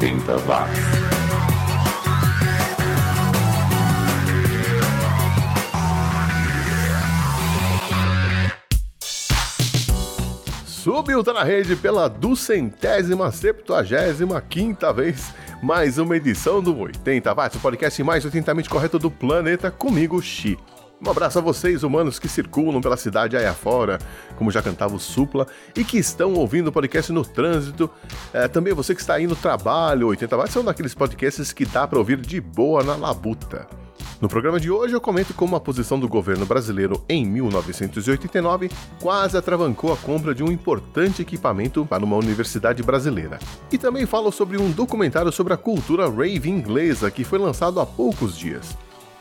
80 watts. Subiu, tá na rede pela duzentésima, septuagésima, quinta vez, mais uma edição do 80 Watts, o podcast mais 80mente correto do planeta, comigo, Xi. Um abraço a vocês, humanos que circulam pela cidade aí afora, como já cantava o Supla, e que estão ouvindo o podcast no trânsito. É, também você que está aí no trabalho, 80 watts são daqueles podcasts que dá para ouvir de boa na labuta. No programa de hoje eu comento como a posição do governo brasileiro em 1989 quase atravancou a compra de um importante equipamento para uma universidade brasileira. E também falo sobre um documentário sobre a cultura rave inglesa que foi lançado há poucos dias.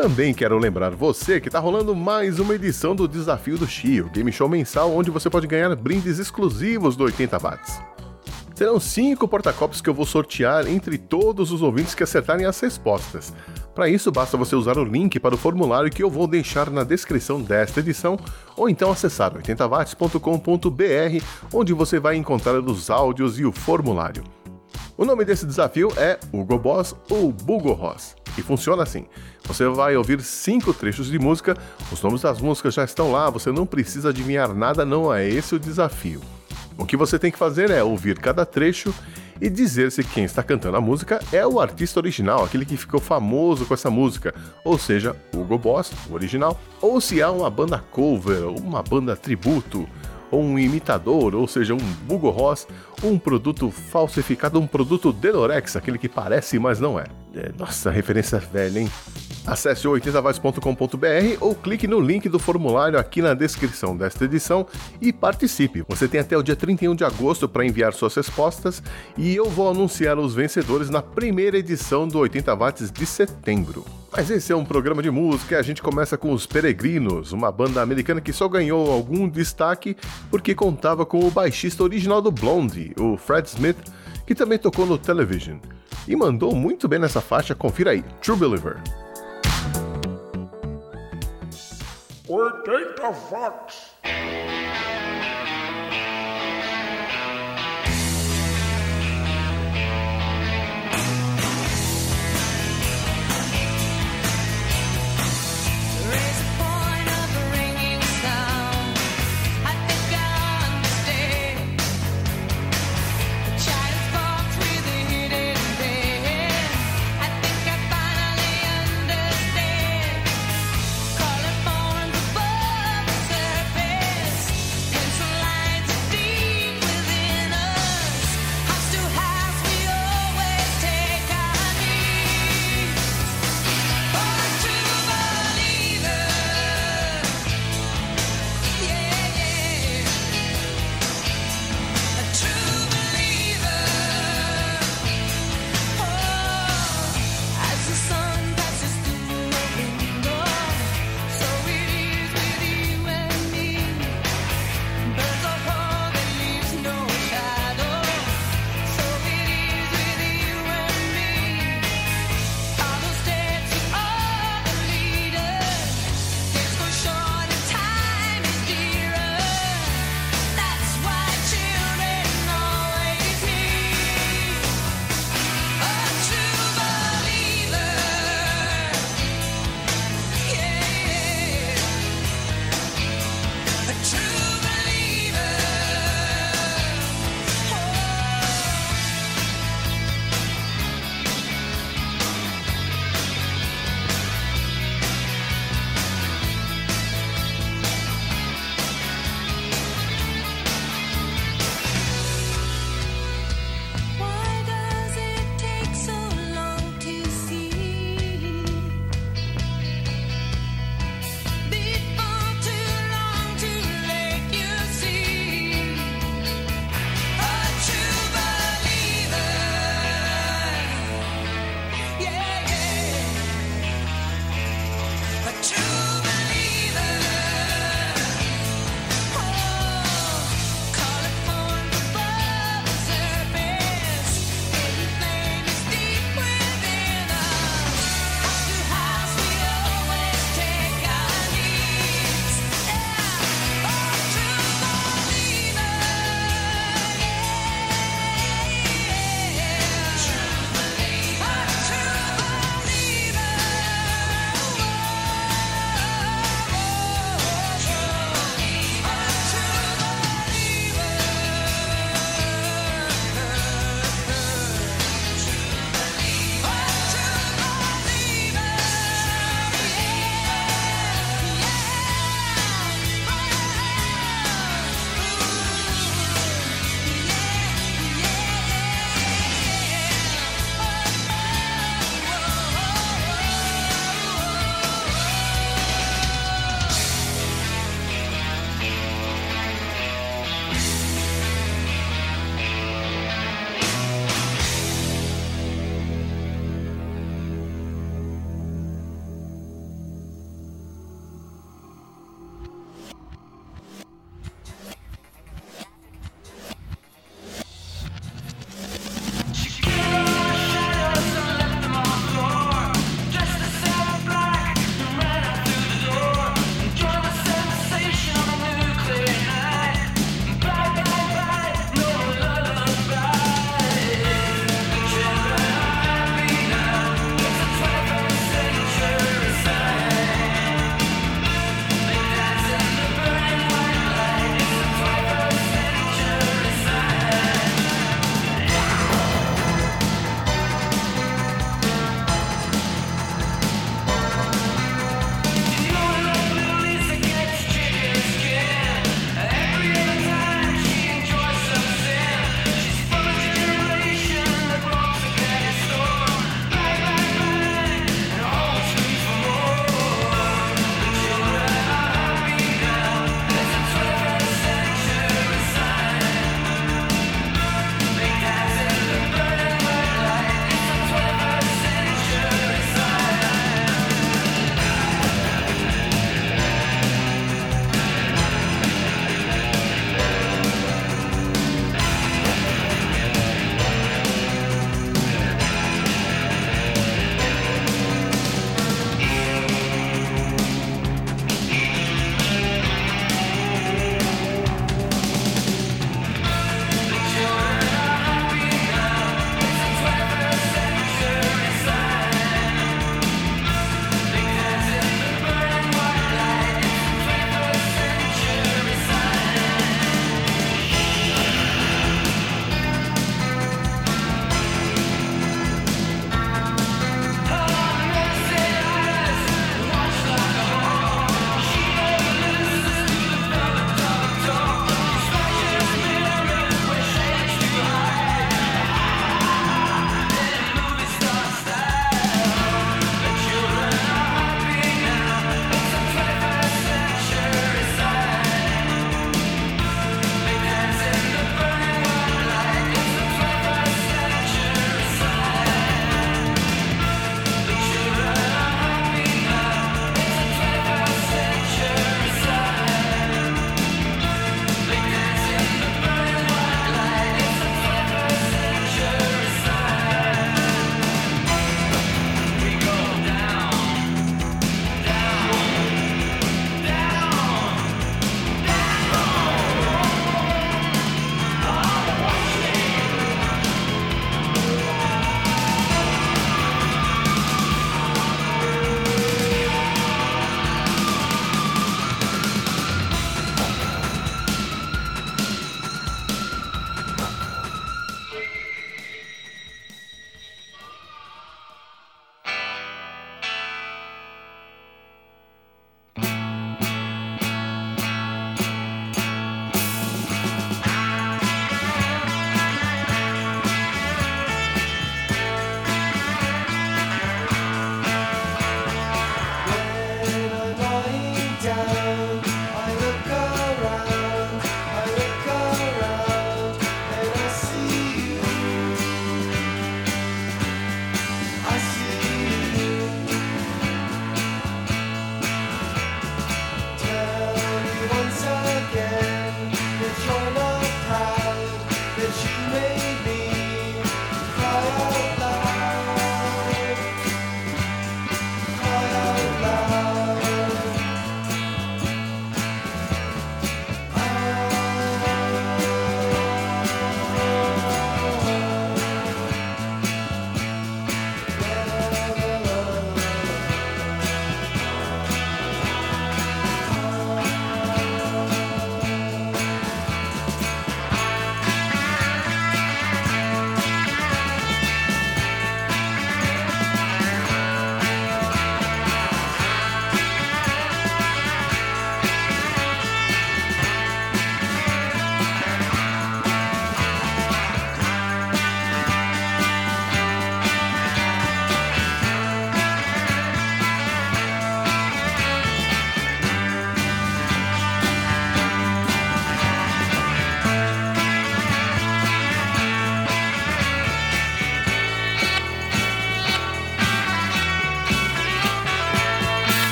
Também quero lembrar você que está rolando mais uma edição do Desafio do Chio, game show mensal onde você pode ganhar brindes exclusivos do 80 watts. Serão cinco porta-copos que eu vou sortear entre todos os ouvintes que acertarem as respostas. Para isso, basta você usar o link para o formulário que eu vou deixar na descrição desta edição, ou então acessar 80watts.com.br, onde você vai encontrar os áudios e o formulário. O nome desse desafio é Hugo Boss ou Bugo Ross. E funciona assim: você vai ouvir cinco trechos de música, os nomes das músicas já estão lá, você não precisa adivinhar nada, não é esse o desafio. O que você tem que fazer é ouvir cada trecho e dizer se quem está cantando a música é o artista original, aquele que ficou famoso com essa música, ou seja, Hugo Boss, o original, ou se há uma banda cover, uma banda tributo, ou um imitador, ou seja, um Bugo Ross, um produto falsificado, um produto Denorex, aquele que parece, mas não é. é nossa, referência velha, hein? Acesse 80voz.com.br ou clique no link do formulário aqui na descrição desta edição e participe. Você tem até o dia 31 de agosto para enviar suas respostas e eu vou anunciar os vencedores na primeira edição do 80 Watts de setembro. Mas esse é um programa de música e a gente começa com os Peregrinos, uma banda americana que só ganhou algum destaque porque contava com o baixista original do Blondie, o Fred Smith, que também tocou no Television. E mandou muito bem nessa faixa, confira aí, True Believer. 80 watts. Surface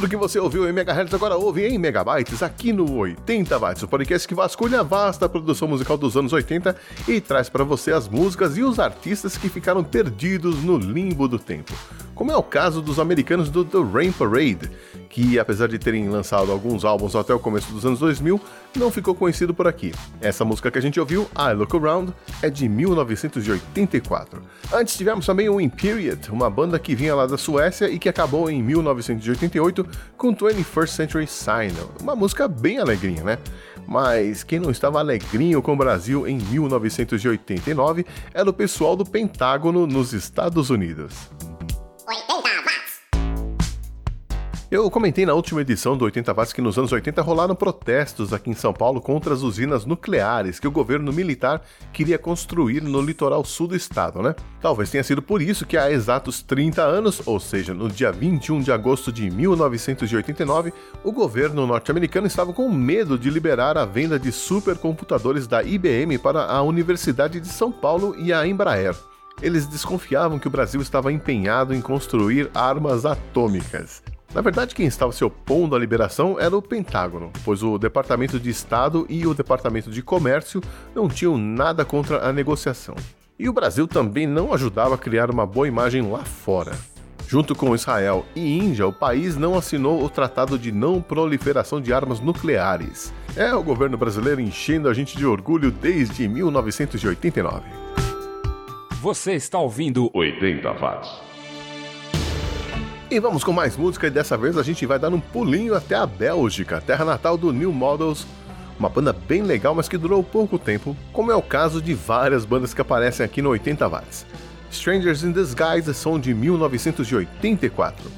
Tudo que você ouviu em megahertz agora ouve em megabytes aqui no 80 Bytes, o podcast que vasculha a vasta produção musical dos anos 80 e traz para você as músicas e os artistas que ficaram perdidos no limbo do tempo. Como é o caso dos americanos do The Rain Parade, que apesar de terem lançado alguns álbuns até o começo dos anos 2000, não ficou conhecido por aqui. Essa música que a gente ouviu, I Look Around, é de 1984. Antes tivemos também o Imperied, uma banda que vinha lá da Suécia e que acabou em 1988 com 21st Century Sign, uma música bem alegrinha, né? Mas quem não estava alegrinho com o Brasil em 1989 era o pessoal do Pentágono nos Estados Unidos. Eu comentei na última edição do 80 Watts que nos anos 80 rolaram protestos aqui em São Paulo contra as usinas nucleares que o governo militar queria construir no litoral sul do estado, né? Talvez tenha sido por isso que há exatos 30 anos, ou seja, no dia 21 de agosto de 1989, o governo norte-americano estava com medo de liberar a venda de supercomputadores da IBM para a Universidade de São Paulo e a Embraer eles desconfiavam que o Brasil estava empenhado em construir armas atômicas. Na verdade, quem estava se opondo à liberação era o Pentágono, pois o Departamento de Estado e o Departamento de Comércio não tinham nada contra a negociação. E o Brasil também não ajudava a criar uma boa imagem lá fora. Junto com Israel e Índia, o país não assinou o Tratado de Não Proliferação de Armas Nucleares. É o governo brasileiro enchendo a gente de orgulho desde 1989. Você está ouvindo 80 Watts. E vamos com mais música e dessa vez a gente vai dar um pulinho até a Bélgica, terra natal do New Models, uma banda bem legal, mas que durou pouco tempo, como é o caso de várias bandas que aparecem aqui no 80 Watts. Strangers in Disguise são de 1984.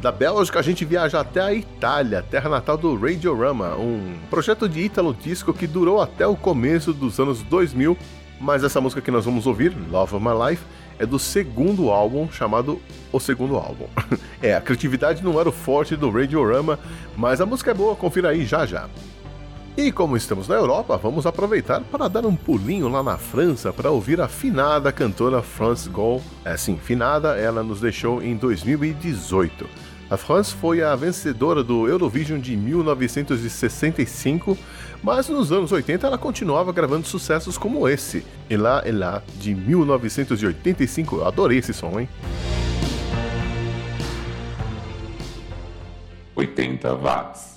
Da Bélgica a gente viaja até a Itália, terra natal do Radiorama, um projeto de ítalo disco que durou até o começo dos anos 2000, mas essa música que nós vamos ouvir, Love of My Life, é do segundo álbum chamado O Segundo Álbum. é, a criatividade não era o forte do Radiorama, mas a música é boa, confira aí já já. E como estamos na Europa, vamos aproveitar para dar um pulinho lá na França para ouvir a finada cantora France Gall. É sim, finada, ela nos deixou em 2018. A France foi a vencedora do Eurovision de 1965, mas nos anos 80 ela continuava gravando sucessos como esse, Elá Elá, de 1985. Eu adorei esse som, hein? 80 watts.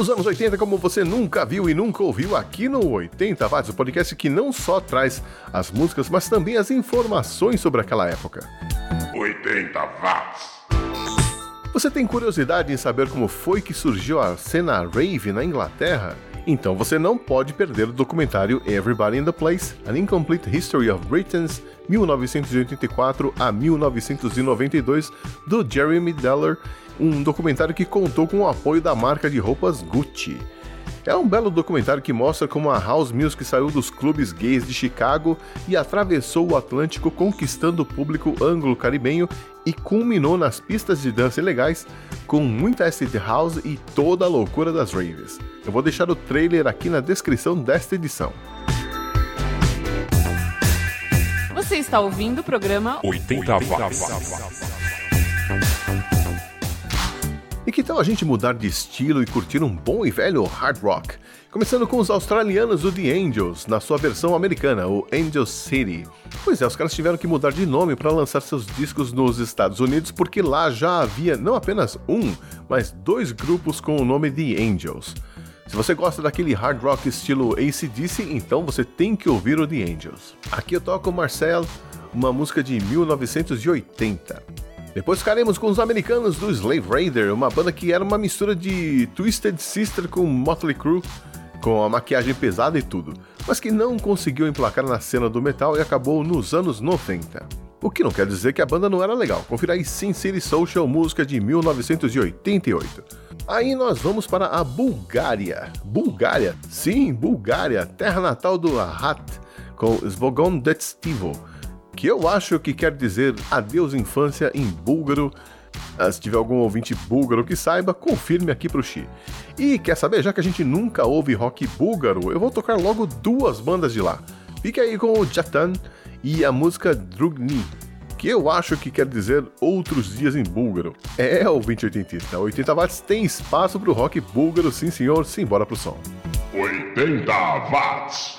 Os anos 80 como você nunca viu e nunca ouviu aqui no 80 Watts, o podcast que não só traz as músicas, mas também as informações sobre aquela época. 80 watts. Você tem curiosidade em saber como foi que surgiu a cena rave na Inglaterra? Então você não pode perder o documentário Everybody in the Place: An Incomplete History of Britain's 1984 a 1992 do Jeremy Deller, um documentário que contou com o apoio da marca de roupas Gucci. É um belo documentário que mostra como a house music saiu dos clubes gays de Chicago e atravessou o Atlântico conquistando o público anglo-caribenho e culminou nas pistas de dança ilegais com muita acid house e toda a loucura das raves. Eu vou deixar o trailer aqui na descrição desta edição. Você está ouvindo o programa 80 watts. E que tal a gente mudar de estilo e curtir um bom e velho hard rock? Começando com os australianos do The Angels, na sua versão americana, o Angel City. Pois é, os caras tiveram que mudar de nome para lançar seus discos nos Estados Unidos, porque lá já havia não apenas um, mas dois grupos com o nome The Angels. Se você gosta daquele hard rock estilo ACDC, então você tem que ouvir o The Angels. Aqui eu toco Marcel, uma música de 1980. Depois ficaremos com os americanos do Slave Raider, uma banda que era uma mistura de Twisted Sister com Motley Crue, com a maquiagem pesada e tudo, mas que não conseguiu emplacar na cena do metal e acabou nos anos 90. O que não quer dizer que a banda não era legal. Confira aí Sin City Social, música de 1988. Aí nós vamos para a Bulgária. Bulgária? Sim, Bulgária, terra natal do Ahat, com Svogon Detstivo, que eu acho que quer dizer adeus infância em búlgaro. Ah, Se tiver algum ouvinte búlgaro que saiba, confirme aqui pro Xi. E quer saber, já que a gente nunca ouve rock búlgaro, eu vou tocar logo duas bandas de lá. Fique aí com o Jatan e a música Drugni, que eu acho que quer dizer outros dias em búlgaro. É, ouvinte oitentista, 80 watts tem espaço pro rock búlgaro, sim senhor, simbora pro som. 80 watts.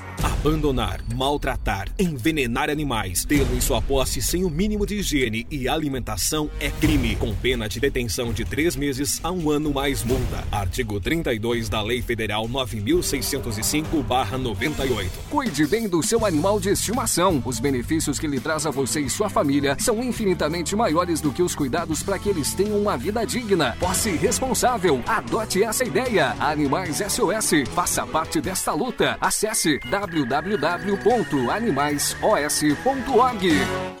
Abandonar, maltratar, envenenar animais, tê-lo em sua posse sem o mínimo de higiene e alimentação é crime, com pena de detenção de três meses a um ano mais multa. Artigo 32 da Lei Federal 9.605-98. Cuide bem do seu animal de estimação. Os benefícios que ele traz a você e sua família são infinitamente maiores do que os cuidados para que eles tenham uma vida digna. Posse responsável. Adote essa ideia. Animais SOS. Faça parte desta luta. Acesse www.animaisos.org.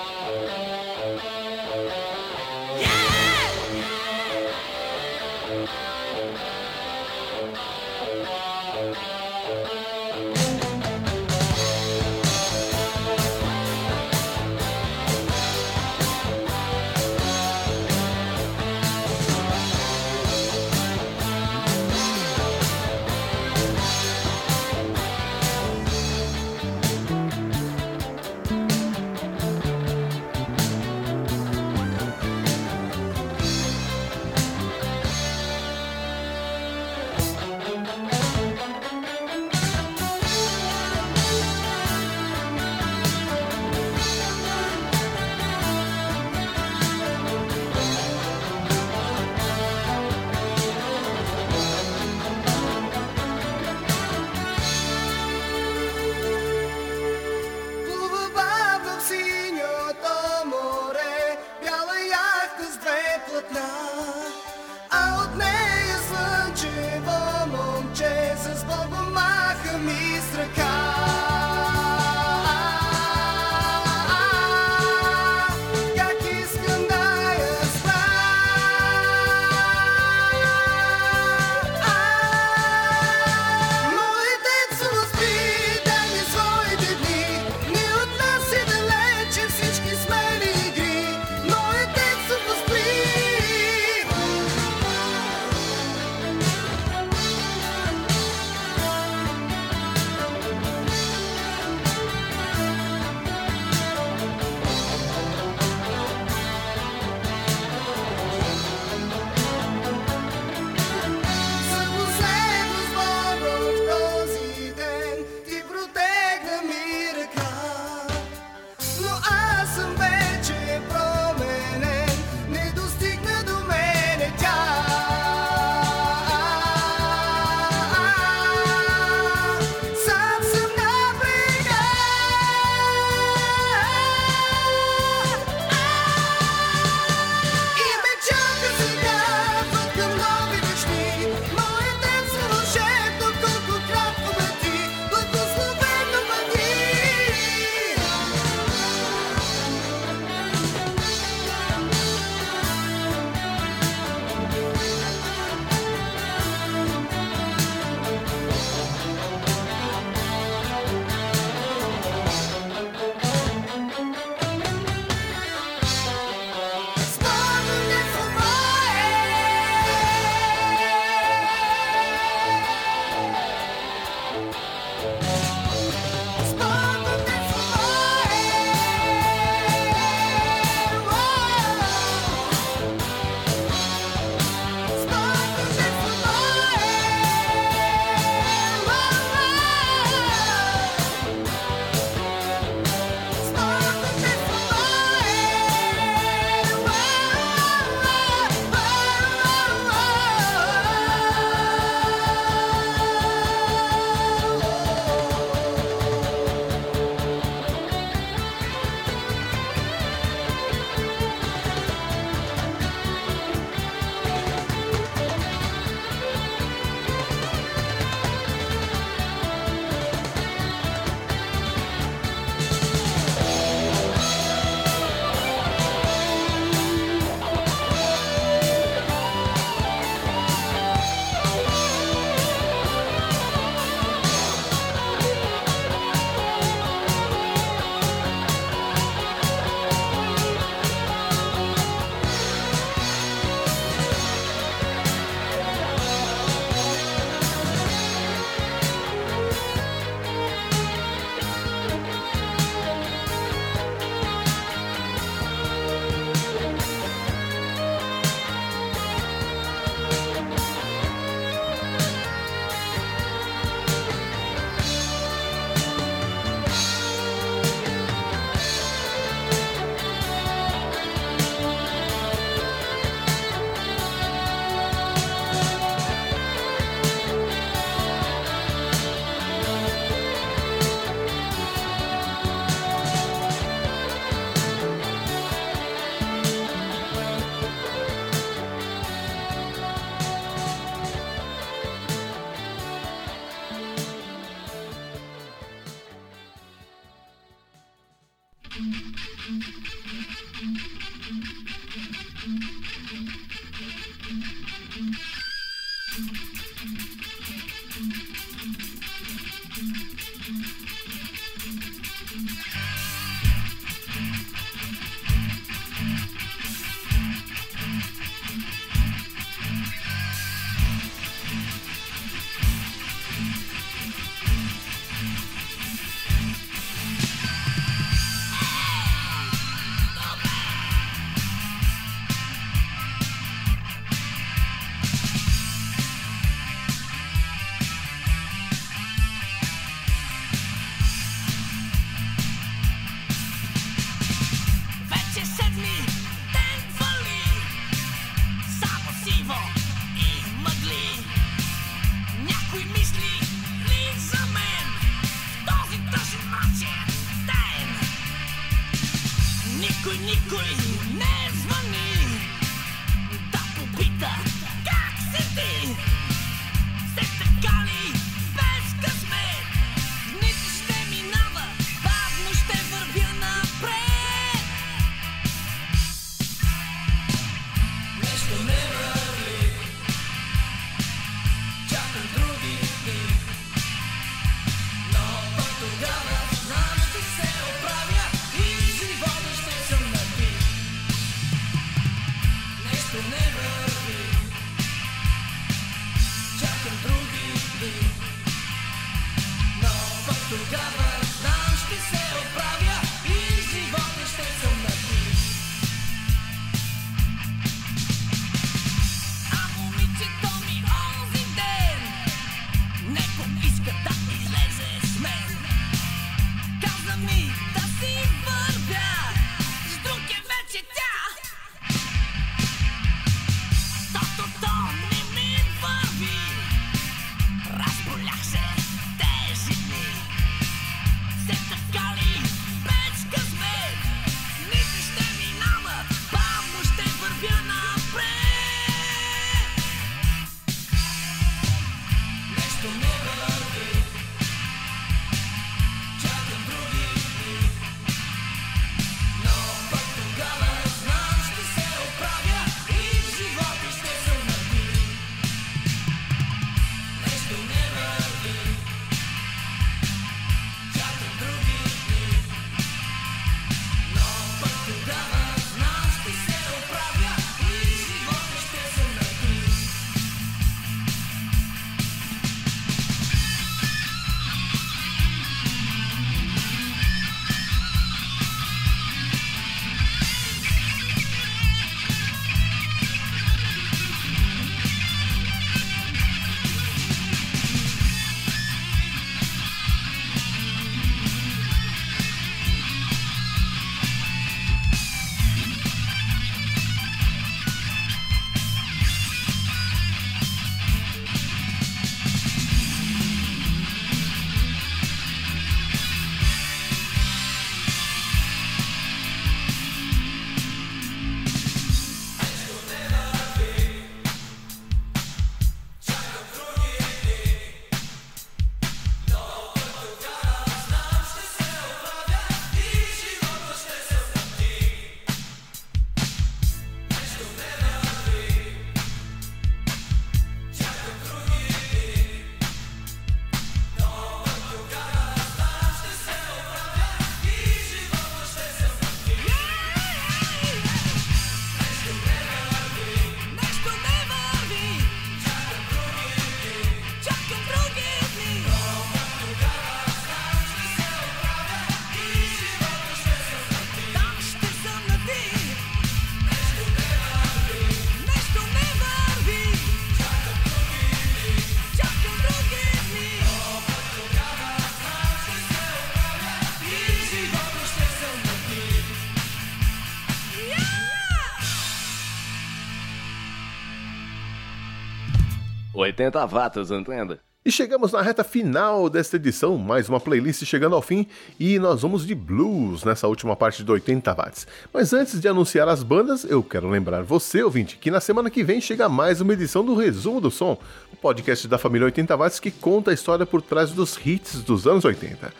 80 watts, entenda? E chegamos na reta final desta edição, mais uma playlist chegando ao fim e nós vamos de blues nessa última parte de 80 watts. Mas antes de anunciar as bandas, eu quero lembrar você, ouvinte, que na semana que vem chega mais uma edição do Resumo do Som, o podcast da família 80 watts que conta a história por trás dos hits dos anos 80.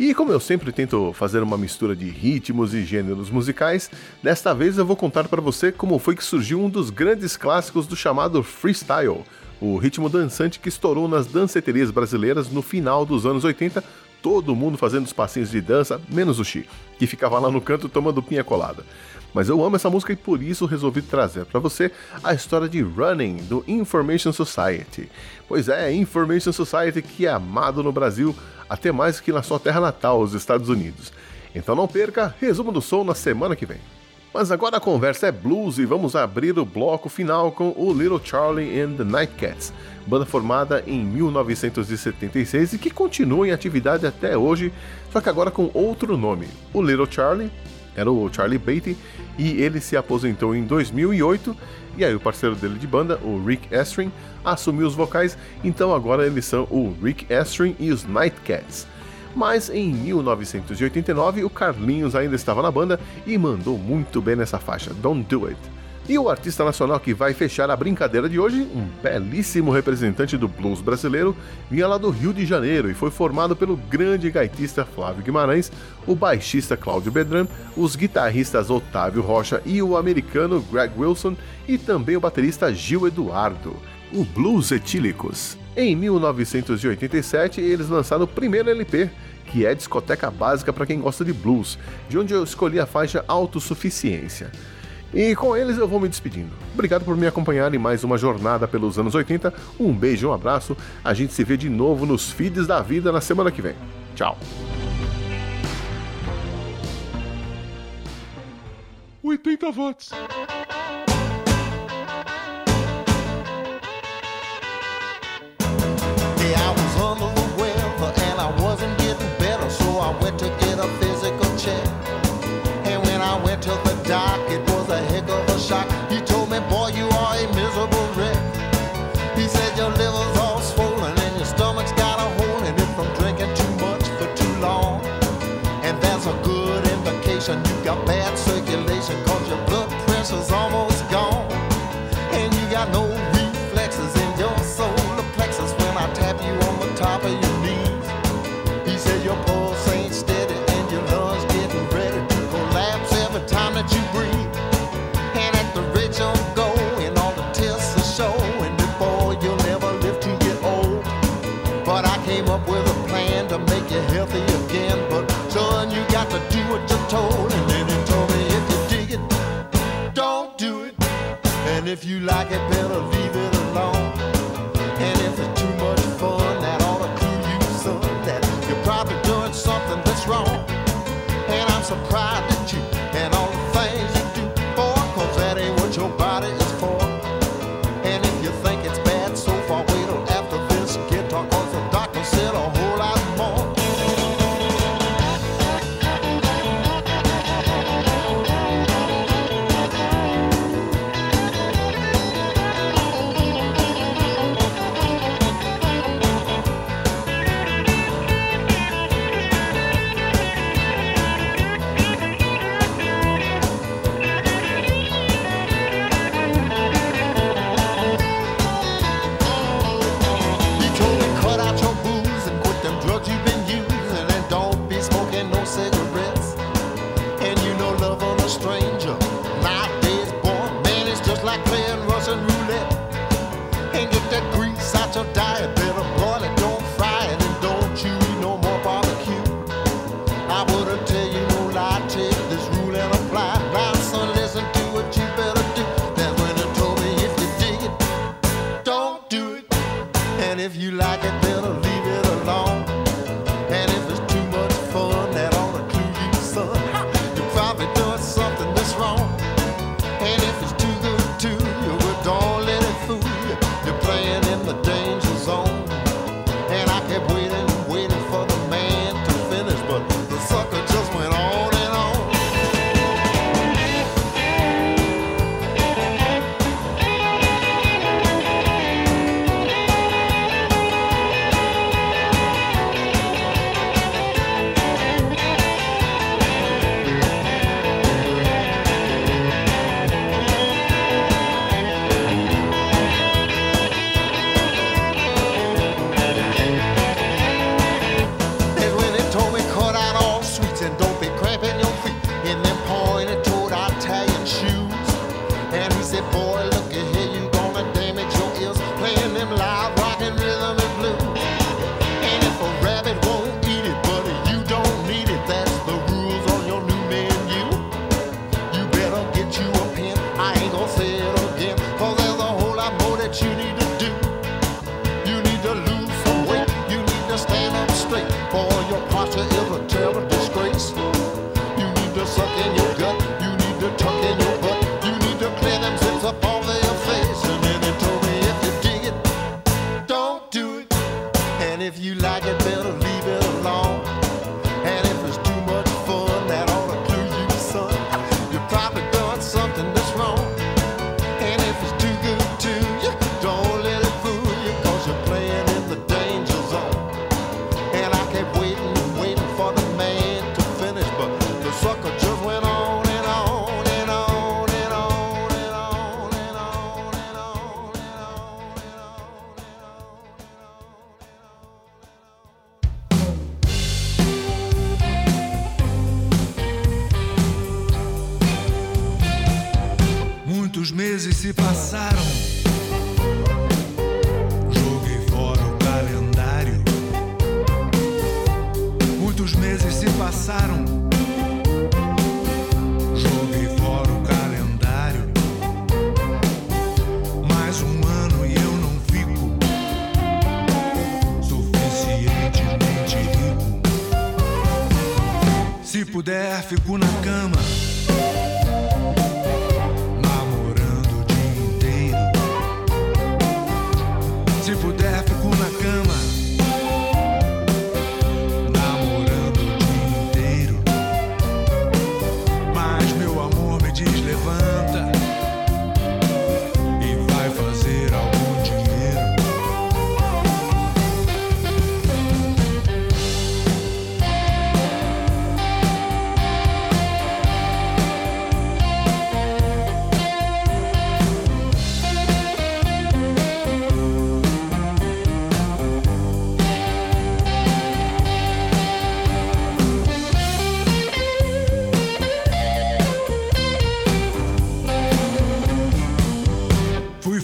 E como eu sempre tento fazer uma mistura de ritmos e gêneros musicais, desta vez eu vou contar para você como foi que surgiu um dos grandes clássicos do chamado freestyle, o ritmo dançante que estourou nas danceterias brasileiras no final dos anos 80, todo mundo fazendo os passinhos de dança, menos o Chi, que ficava lá no canto tomando pinha colada. Mas eu amo essa música e por isso resolvi trazer para você a história de Running do Information Society. Pois é, Information Society que é amado no Brasil até mais que na sua terra natal, os Estados Unidos. Então não perca, resumo do som na semana que vem. Mas agora a conversa é blues e vamos abrir o bloco final com o Little Charlie and the Nightcats, banda formada em 1976 e que continua em atividade até hoje, só que agora com outro nome, o Little Charlie era o Charlie Beatty, e ele se aposentou em 2008. E aí o parceiro dele de banda, o Rick Estrin, assumiu os vocais, então agora eles são o Rick Estrin e os Nightcats. Mas em 1989 o Carlinhos ainda estava na banda e mandou muito bem nessa faixa, Don't Do It. E o artista nacional que vai fechar a brincadeira de hoje, um belíssimo representante do blues brasileiro, vinha lá do Rio de Janeiro e foi formado pelo grande gaitista Flávio Guimarães, o baixista Cláudio Bedran, os guitarristas Otávio Rocha e o americano Greg Wilson e também o baterista Gil Eduardo, o Blues Etílicos. Em 1987, eles lançaram o primeiro LP, que é discoteca básica para quem gosta de blues, de onde eu escolhi a faixa Autossuficiência. E com eles eu vou me despedindo. Obrigado por me acompanhar em mais uma jornada pelos anos 80. Um beijo, um abraço. A gente se vê de novo nos feeds da vida na semana que vem. Tchau. 80 watts. To get a physical check. And when I went to the doc, told. And then he told me if you dig it, don't do it. And if you like it, better leave it alone. And if it's too much fun, that ought to clue you, son, that you're probably doing something that's wrong. And I'm surprised at you and all the things And get that grease out your diet,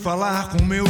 falar com meu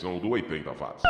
edição do 80 Watts.